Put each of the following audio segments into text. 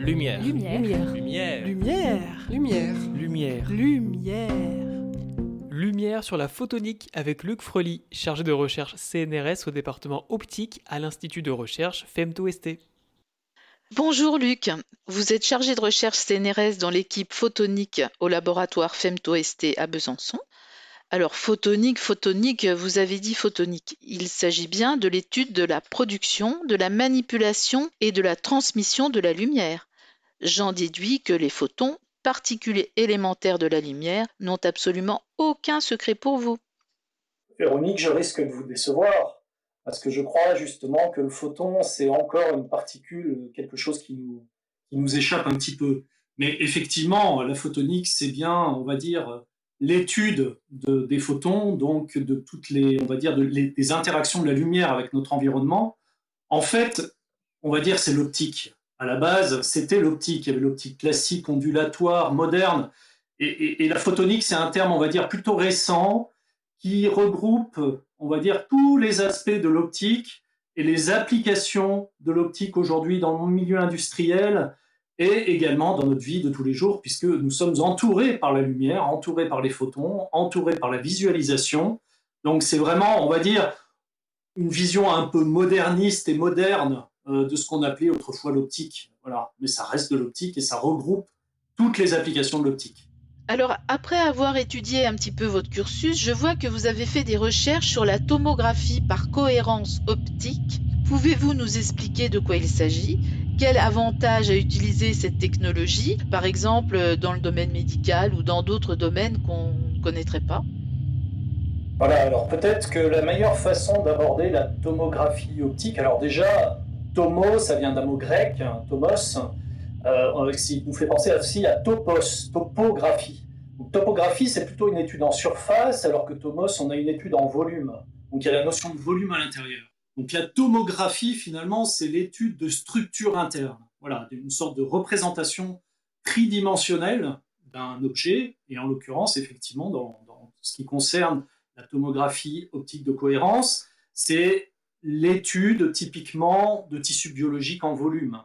Lumière. Lumière. Lumière. Lumière. Lumière. Lumière. Lumière. Lumière sur la photonique avec Luc Frely, chargé de recherche CNRS au département optique à l'Institut de recherche FEMTO-ST. Bonjour Luc, vous êtes chargé de recherche CNRS dans l'équipe photonique au laboratoire FEMTO-ST à Besançon. Alors photonique, photonique, vous avez dit photonique. Il s'agit bien de l'étude de la production, de la manipulation et de la transmission de la lumière. J'en déduis que les photons, particules élémentaires de la lumière, n'ont absolument aucun secret pour vous. Véronique, je risque de vous décevoir, parce que je crois justement que le photon, c'est encore une particule, quelque chose qui nous, qui nous échappe un petit peu. Mais effectivement, la photonique, c'est bien, on va dire, l'étude de, des photons, donc de toutes les, on va dire, les, des interactions de la lumière avec notre environnement. En fait, on va dire, c'est l'optique. À la base, c'était l'optique. Il y avait l'optique classique, ondulatoire, moderne. Et, la photonique, c'est un terme, on va dire, plutôt récent, qui regroupe, on va dire, tous les aspects de l'optique et les applications de l'optique aujourd'hui dans le milieu industriel et également dans notre vie de tous les jours, puisque nous sommes entourés par la lumière, entourés par les photons, entourés par la visualisation. Donc c'est vraiment, on va dire, une vision un peu moderniste et moderne de ce qu'on appelait autrefois l'optique. Voilà. Mais ça reste de l'optique et ça regroupe toutes les applications de l'optique. Alors, après avoir étudié un petit peu votre cursus, je vois que vous avez fait des recherches sur la tomographie par cohérence optique. Pouvez-vous nous expliquer de quoi il s'agit? Quel avantage a utilisé cette technologie, par exemple dans le domaine médical ou dans d'autres domaines qu'on ne connaîtrait pas? Voilà, alors peut-être que la meilleure façon d'aborder la tomographie optique, alors déjà, tomo, ça vient d'un mot grec, hein, tomos, euh, qui nous fait penser aussi à topos, topographie. Topographie, c'est plutôt une étude en surface, alors que tomos, on a une étude en volume. Donc il y a la notion de volume à l'intérieur. Donc la tomographie, finalement, c'est l'étude de structure interne. Voilà, une sorte de représentation tridimensionnelle d'un objet, et en l'occurrence, effectivement, dans, dans, ce qui concerne la tomographie optique de cohérence, c'est l'étude typiquement de tissus biologiques en volume.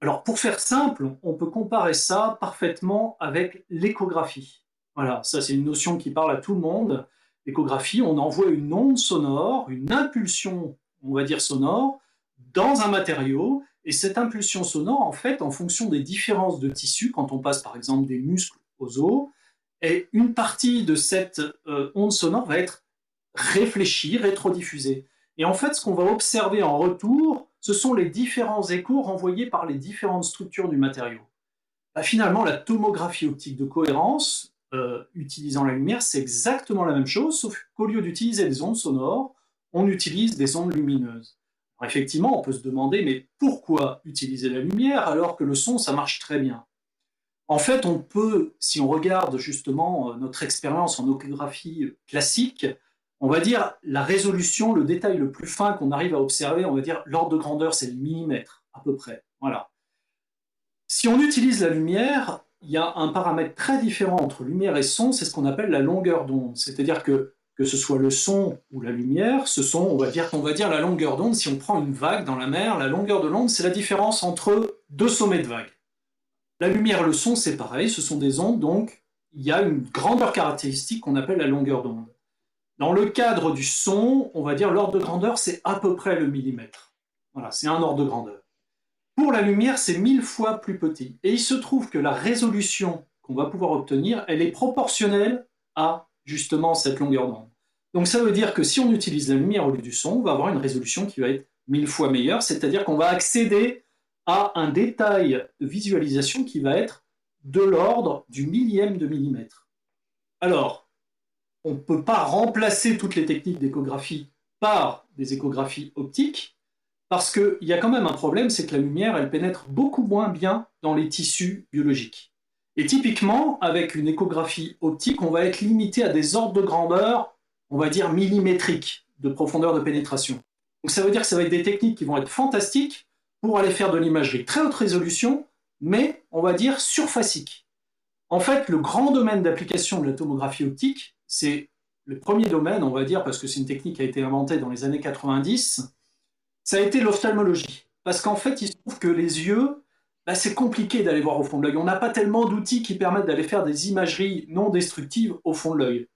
Alors, pour faire simple, on peut comparer ça parfaitement avec l'échographie. Voilà, ça c'est une notion qui parle à tout le monde. L'échographie, on envoie une onde sonore, une impulsion, on va dire sonore, dans un matériau, et cette impulsion sonore, en fait, en fonction des différences de tissus, quand on passe par exemple des muscles aux os, et une partie de cette euh, onde sonore va être réfléchie, rétrodiffusée. Et en fait, ce qu'on va observer en retour, ce sont les différents échos renvoyés par les différentes structures du matériau. Bah, finalement, la tomographie optique de cohérence, euh, utilisant la lumière, c'est exactement la même chose, sauf qu'au lieu d'utiliser des ondes sonores, on utilise des ondes lumineuses. Effectivement, on peut se demander, mais pourquoi utiliser la lumière alors que le son, ça marche très bien? En fait, on peut, si on regarde justement euh, notre expérience en échographie classique, on va dire la résolution, le détail le plus fin qu'on arrive à observer, on va dire l'ordre de grandeur, c'est le millimètre à peu près. Voilà. Si on utilise la lumière, il y a un paramètre très différent entre lumière et son, c'est ce qu'on appelle la longueur d'onde. C'est-à-dire que que ce soit le son ou la lumière, ce sont, on va dire, on va dire la longueur d'onde. Si on prend une vague dans la mer, la longueur de l'onde, c'est la différence entre deux sommets de vague. La lumière le son, c'est pareil, ce sont des ondes, donc il y a une grandeur caractéristique qu'on appelle la longueur d'onde. Dans le cadre du son, on va dire l'ordre de grandeur, c'est à peu près le millimètre. Voilà, c'est un ordre de grandeur. Pour la lumière, c'est mille fois plus petit. Et il se trouve que la résolution qu'on va pouvoir obtenir, elle est proportionnelle à justement cette longueur d'onde. Donc ça veut dire que si on utilise la lumière au lieu du son, on va avoir une résolution qui va être mille fois meilleure, c'est-à-dire qu'on va accéder à un détail de visualisation qui va être de l'ordre du millième de millimètre. Alors, on ne peut pas remplacer toutes les techniques d'échographie par des échographies optiques, parce qu'il y a quand même un problème, c'est que la lumière, elle pénètre beaucoup moins bien dans les tissus biologiques. Et typiquement, avec une échographie optique, on va être limité à des ordres de grandeur, on va dire millimétriques, de profondeur de pénétration. Donc ça veut dire que ça va être des techniques qui vont être fantastiques pour aller faire de l'imagerie très haute résolution, mais on va dire surfacique. En fait, le grand domaine d'application de la tomographie optique, c'est le premier domaine, on va dire, parce que c'est une technique qui a été inventée dans les années 90, ça a été l'ophtalmologie. Parce qu'en fait, il se trouve que les yeux, bah, c'est compliqué d'aller voir au fond de l'œil. On n'a pas tellement d'outils qui permettent d'aller faire des imageries non destructives au fond de l'œil.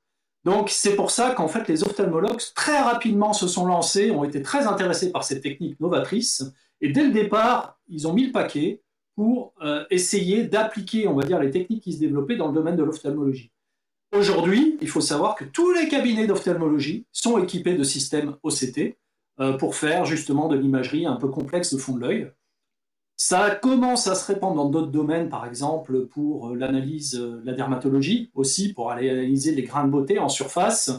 Donc c'est pour ça qu'en fait les ophtalmologues très rapidement se sont lancés, ont été très intéressés par cette technique novatrice, et dès le départ, ils ont mis le paquet pour euh, essayer d'appliquer, on va dire, les techniques qui se développaient dans le domaine de l'ophtalmologie. Aujourd'hui, il faut savoir que tous les cabinets d'ophtalmologie sont équipés de systèmes OCT euh, pour faire justement de l'imagerie un peu complexe de fond de l'œil. Ça commence à se répandre dans d'autres domaines, par exemple pour euh, l'analyse de euh, la dermatologie, aussi pour aller analyser les grains de beauté en surface.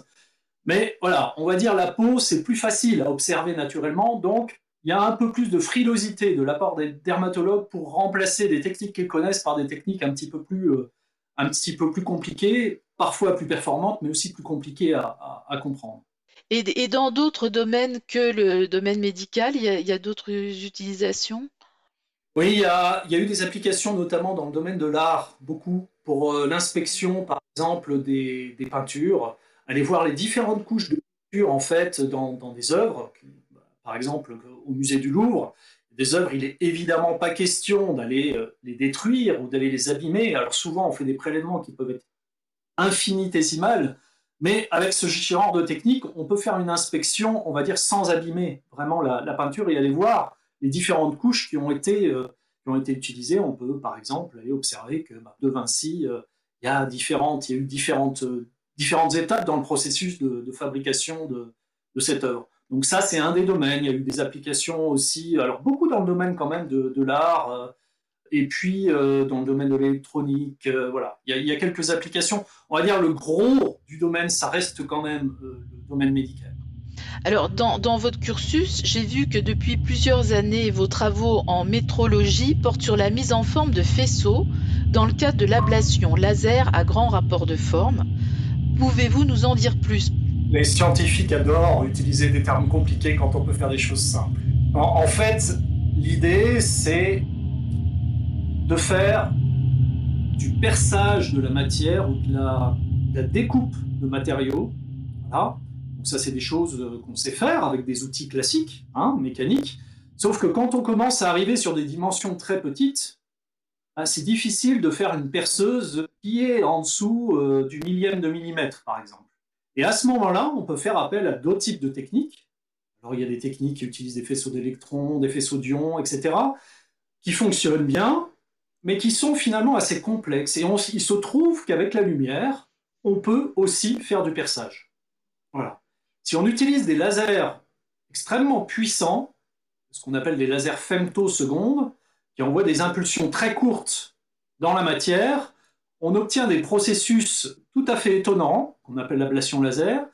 Mais voilà, on va dire la peau, c'est plus facile à observer naturellement, donc il y a un peu plus de frilosité de la part des dermatologues pour remplacer des techniques qu'ils connaissent par des techniques un petit peu plus, un petit peu plus compliquées, parfois plus performantes, mais aussi plus compliquées à, comprendre. Et, dans d'autres domaines que le domaine médical, il y a d'autres utilisations? Oui, il y, a, eu des applications notamment dans le domaine de l'art, beaucoup, pour euh, l'inspection par exemple des, peintures, aller voir les différentes couches de peinture en fait dans, des œuvres, par exemple au musée du Louvre. Des œuvres, il est évidemment pas question d'aller euh, les détruire ou d'aller les abîmer. Alors souvent, on fait des prélèvements qui peuvent être infinitésimales, mais avec ce genre de technique, on peut faire une inspection, on va dire, sans abîmer vraiment la, peinture et aller voir les différentes couches qui ont été, euh, qui ont été utilisées. On peut, par exemple, aller observer que bah, de Vinci, euh, il y a différentes, eu différentes, euh, différentes étapes dans le processus de, fabrication de, cette œuvre. Donc ça, c'est un des domaines. Il y a eu des applications aussi, alors beaucoup dans le domaine quand même de l'art, et puis dans le domaine de l'électronique. voilà, il y, a, il y, a, quelques applications. On va dire le gros du domaine, ça reste quand même le domaine médical. Alors, dans, votre cursus, j'ai vu que depuis plusieurs années, vos travaux en métrologie portent sur la mise en forme de faisceaux dans le cadre de l'ablation laser à grand rapport de forme. Pouvez-vous nous en dire plus? Les scientifiques adorent utiliser des termes compliqués quand on peut faire des choses simples. En, fait, l'idée, c'est de faire du perçage de la matière ou de la, découpe de matériaux. Voilà donc ça, c'est des choses euh, qu'on sait faire avec des outils classiques, hein, mécaniques. Sauf que quand on commence à arriver sur des dimensions très petites, bah, c'est difficile de faire une perceuse qui est en dessous euh, du millième de millimètre, par exemple. Et à ce moment-là, on peut faire appel à d'autres types de techniques. Alors il y a des techniques qui utilisent des faisceaux d'électrons, des faisceaux d'ions, etc., qui fonctionnent bien, mais qui sont finalement assez complexes. Et il se trouve qu'avec la lumière, on peut aussi faire du perçage. Voilà. Si on utilise des lasers extrêmement puissants, ce qu'on appelle des lasers femtosecondes, qui envoient des impulsions très courtes dans la matière, on obtient des processus tout à fait étonnants, qu'on appelle l'ablation laser,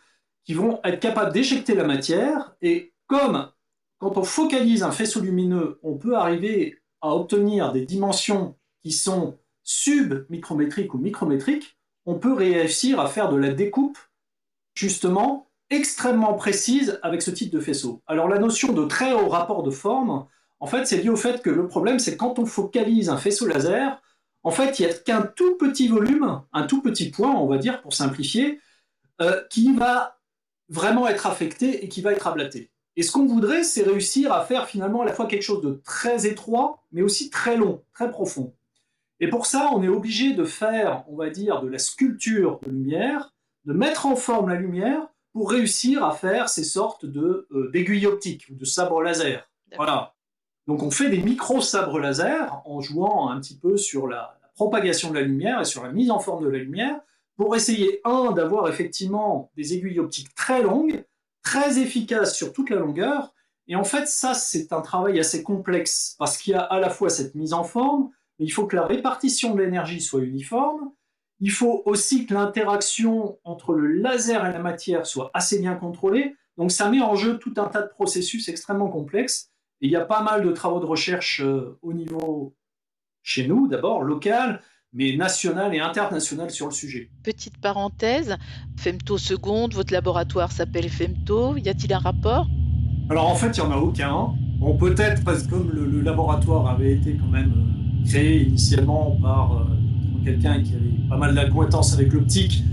qui vont être capables d'éjecter la matière. Et comme quand on focalise un faisceau lumineux, on peut arriver à obtenir des dimensions qui sont submicrométriques ou micrométriques, on peut réussir à faire de la découpe justement extrêmement précise avec ce type de faisceau. Alors la notion de très haut rapport de forme, en fait, c'est lié au fait que le problème, c'est quand on focalise un faisceau laser, en fait, il n'y a qu'un tout petit volume, un tout petit point, on va dire, pour simplifier, euh, qui va vraiment être affecté et qui va être ablaté. Et ce qu'on voudrait, c'est réussir à faire finalement à la fois quelque chose de très étroit, mais aussi très long, très profond. Et pour ça, on est obligé de faire, on va dire, de la sculpture de lumière, de mettre en forme la lumière pour réussir à faire ces sortes de euh, d'aiguilles optiques ou de sabres laser. Voilà. Donc on fait des micro-sabres laser en jouant un petit peu sur la, propagation de la lumière et sur la mise en forme de la lumière pour essayer, un, d'avoir effectivement des aiguilles optiques très longues, très efficaces sur toute la longueur. Et en fait, ça, c'est un travail assez complexe parce qu'il y a à la fois cette mise en forme, mais il faut que la répartition de l'énergie soit uniforme, il faut aussi que l'interaction entre le laser et la matière soit assez bien contrôlée. Donc ça met en jeu tout un tas de processus extrêmement complexes. Et il y a pas mal de travaux de recherche euh, au niveau chez nous, d'abord local, mais national et international sur le sujet. Petite parenthèse, Femto seconde, votre laboratoire s'appelle Femto, y a-t-il un rapport? Alors en fait, il n'y en a aucun. Bon, peut-être parce que comme le, laboratoire avait été quand même euh, créé initialement par euh, quelqu'un qui avait pas mal d'acquaintance avec l'optique,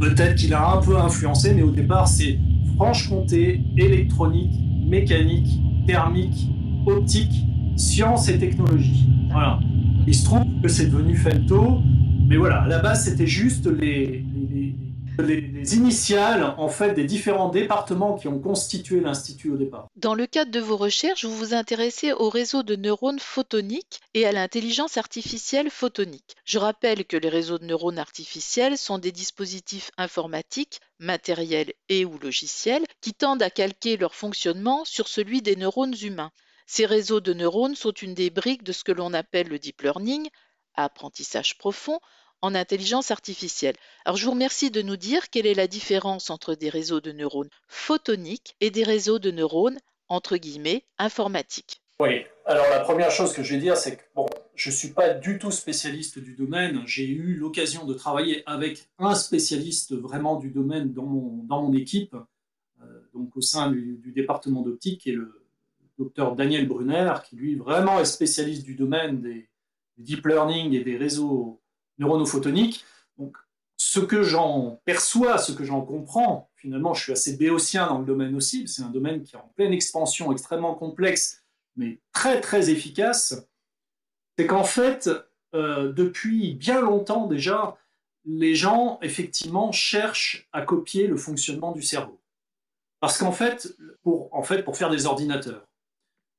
peut-être qu'il a un peu influencé, mais au départ, c'est Franche-Comté, électronique, mécanique, thermique, optique, sciences et technologie. Voilà. Il se trouve que c'est devenu femto, mais voilà, à la base c'était juste les, les, les, les, initiales en fait des différents départements qui ont constitué l'institut au départ. Dans le cadre de vos recherches, vous vous intéressez au réseau de neurones photoniques et à l'intelligence artificielle photonique. Je rappelle que les réseaux de neurones artificiels sont des dispositifs informatiques, matériels et ou logiciels qui tendent à calquer leur fonctionnement sur celui des neurones humains. Ces réseaux de neurones sont une des briques de ce que l'on appelle le deep learning, apprentissage profond, en intelligence artificielle. Alors je vous remercie de nous dire quelle est la différence entre des réseaux de neurones photoniques et des réseaux de neurones entre guillemets informatiques. Oui, alors la première chose que je vais dire, c'est que bon, je ne suis pas du tout spécialiste du domaine. J'ai eu l'occasion de travailler avec un spécialiste vraiment du domaine dans mon, dans mon équipe, euh, donc au sein du, du département d'optique, qui est le docteur Daniel Brunner, qui lui vraiment est spécialiste du domaine des, deep learning et des réseaux neuronophotoniques. Donc, ce que j'en perçois, ce que j'en comprends, finalement, je suis assez béotien dans le domaine aussi, c'est un domaine qui est en pleine expansion, extrêmement complexe, mais très très efficace, c'est qu'en fait, euh, depuis bien longtemps déjà, les gens, effectivement, cherchent à copier le fonctionnement du cerveau. Parce qu'en fait, pour, en fait, pour faire des ordinateurs.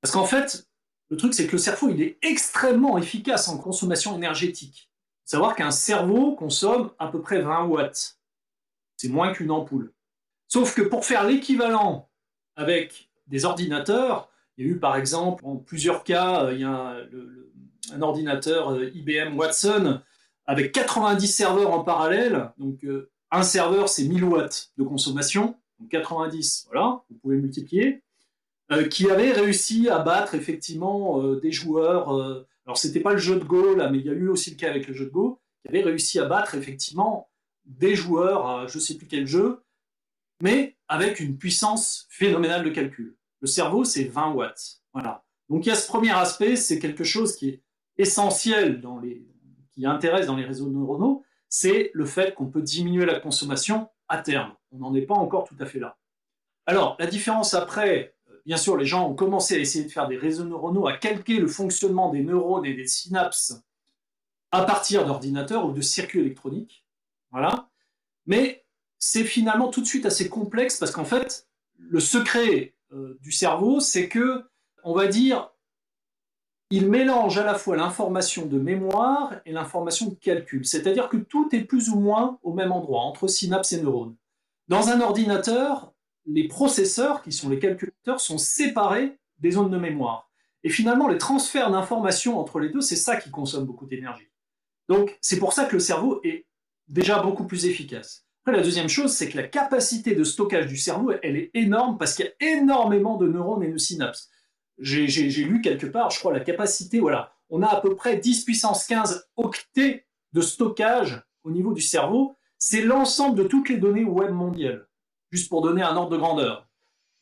Parce qu'en fait, le truc, c'est que le cerveau, il est extrêmement efficace en consommation énergétique savoir qu'un cerveau consomme à peu près 20 watts. C'est moins qu'une ampoule. Sauf que pour faire l'équivalent avec des ordinateurs, il y a eu par exemple, en plusieurs cas, euh, un ordinateur euh, IBM Watson avec 90 serveurs en parallèle. Donc euh, un serveur, c'est 1000 watts de consommation. Donc 90, voilà, vous pouvez multiplier. Qui avait réussi à battre effectivement des joueurs alors, c'était pas le jeu de Go, là, mais il y a eu aussi le cas avec le jeu de Go, qui avait réussi à battre effectivement des joueurs à je sais plus quel jeu, mais avec une puissance phénoménale de calcul. Le cerveau, c'est 20 watts. Voilà. Donc, il y a ce premier aspect, c'est quelque chose qui est essentiel dans les, qui intéresse dans les réseaux neuronaux, c'est le fait qu'on peut diminuer la consommation à terme. On n'en est pas encore tout à fait là. Alors, la différence après bien sûr, les gens ont commencé à essayer de faire des réseaux neuronaux, à calquer le fonctionnement des neurones et des synapses à partir d'ordinateurs ou de circuits électroniques. Voilà. Mais c'est finalement tout de suite assez complexe parce qu'en fait, le secret euh, du cerveau, c'est que, on va dire, il mélange à la fois l'information de mémoire et l'information de calcul. C'est-à-dire que tout est plus ou moins au même endroit, entre synapses et neurones. Dans un ordinateur, les processeurs, qui sont les calculateurs, sont séparés des zones de mémoire. Et finalement, les transferts d'informations entre les deux, c'est ça qui consomme beaucoup d'énergie. Donc, c'est pour ça que le cerveau est déjà beaucoup plus efficace. Après, la deuxième chose, c'est que la capacité de stockage du cerveau, elle est énorme parce qu'il y a énormément de neurones et de synapses. J'ai lu quelque part, je crois, la capacité, voilà, on a à peu près 10 puissance 15 octets de stockage au niveau du cerveau. C'est l'ensemble de toutes les données web mondiales juste pour donner un ordre de grandeur.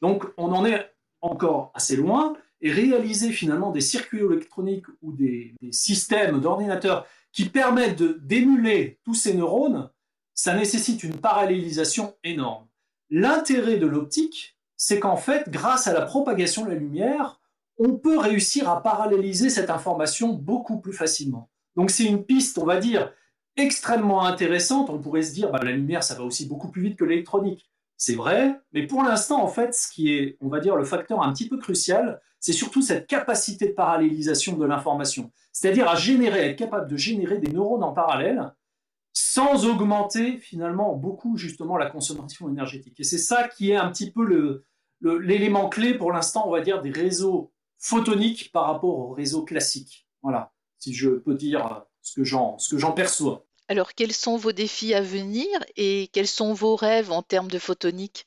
Donc on en est encore assez loin, et réaliser finalement des circuits électroniques ou des, systèmes d'ordinateurs qui permettent d'émuler tous ces neurones, ça nécessite une parallélisation énorme. L'intérêt de l'optique, c'est qu'en fait, grâce à la propagation de la lumière, on peut réussir à paralléliser cette information beaucoup plus facilement. Donc c'est une piste, on va dire, extrêmement intéressante. On pourrait se dire, bah, la lumière, ça va aussi beaucoup plus vite que l'électronique. C'est vrai, mais pour l'instant, en fait, ce qui est, on va dire, le facteur un petit peu crucial, c'est surtout cette capacité de parallélisation de l'information. C'est-à-dire à générer, être capable de générer des neurones en parallèle sans augmenter finalement beaucoup justement la consommation énergétique. Et c'est ça qui est un petit peu l'élément clé pour l'instant, on va dire, des réseaux photoniques par rapport aux réseaux classiques. Voilà, si je peux dire ce que j'en perçois. Alors, quels sont vos défis à venir et quels sont vos rêves en termes de photonique?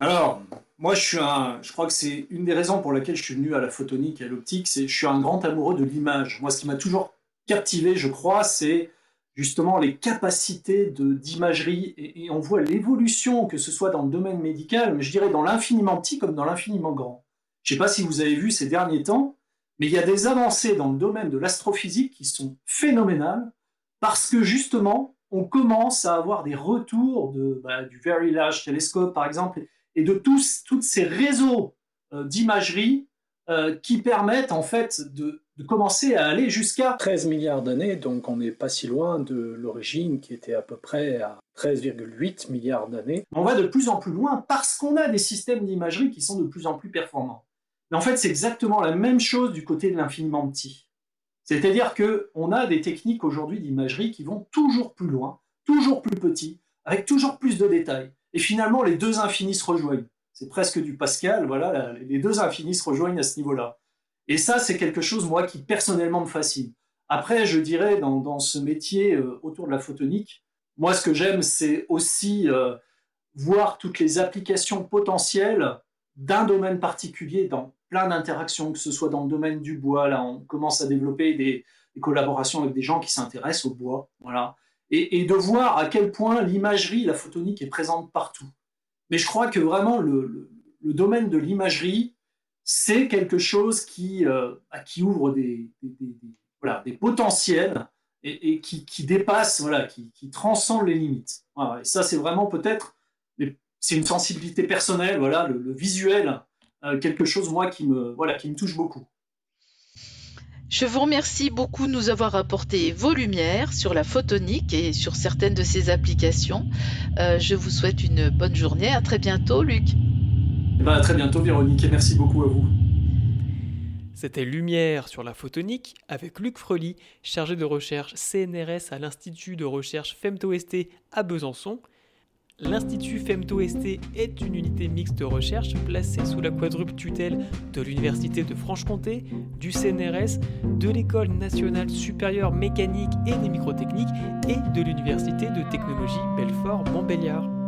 Alors, moi, je suis un, je crois que c'est une des raisons pour laquelle je suis venu à la photonique et à l'optique, c'est je suis un grand amoureux de l'image. Moi, ce qui m'a toujours captivé, je crois, c'est justement les capacités d'imagerie et, on voit l'évolution, que ce soit dans le domaine médical, mais je dirais dans l'infiniment petit comme dans l'infiniment grand. Je ne sais pas si vous avez vu ces derniers temps, mais il y a des avancées dans le domaine de l'astrophysique qui sont phénoménales parce que justement, on commence à avoir des retours de, bah, du Very Large Telescope, par exemple, et de tous, ces réseaux euh, d'imagerie euh, qui permettent en fait de commencer à aller jusqu'à 13 milliards d'années, donc on n'est pas si loin de l'origine qui était à peu près à 13,8 milliards d'années. On va de plus en plus loin parce qu'on a des systèmes d'imagerie qui sont de plus en plus performants. Mais en fait, c'est exactement la même chose du côté de l'infiniment petit. C'est-à-dire qu'on a des techniques aujourd'hui d'imagerie qui vont toujours plus loin, toujours plus petit, avec toujours plus de détails. Et finalement, les deux infinis se rejoignent. C'est presque du Pascal, voilà, les deux infinis se rejoignent à ce niveau-là. Et ça, c'est quelque chose, moi, qui personnellement me fascine. Après, je dirais, dans, ce métier euh, autour de la photonique, moi, ce que j'aime, c'est aussi euh, voir toutes les applications potentielles d'un domaine particulier dans plein d'interactions, que ce soit dans le domaine du bois. Là, on commence à développer des, collaborations avec des gens qui s'intéressent au bois. Voilà. Et, de voir à quel point l'imagerie, la photonique est présente partout. Mais je crois que vraiment, le domaine de l'imagerie, c'est quelque chose qui, euh, bah, qui ouvre des, voilà, des potentiels et, qui, dépasse, voilà, qui, transcende les limites. et ça, c'est vraiment peut-être, c'est une sensibilité personnelle, voilà, le, visuel, quelque chose, moi, qui me, voilà, qui me touche beaucoup. Je vous remercie beaucoup de nous avoir apporté vos lumières sur la photonique et sur certaines de ses applications. Euh, je vous souhaite une bonne journée. À très bientôt, Luc. Eh ben, à très bientôt, Véronique, et merci beaucoup à vous. C'était Lumière sur la photonique avec Luc Frely, chargé de recherche CNRS à l'Institut de recherche FemtoST à Besançon. L'Institut FemtoST est une unité mixte de recherche placée sous la quadruple tutelle de l'Université de Franche-Comté, du CNRS, de l'École nationale supérieure mécanique et des microtechniques et de l'Université de technologie Belfort-Montbéliard.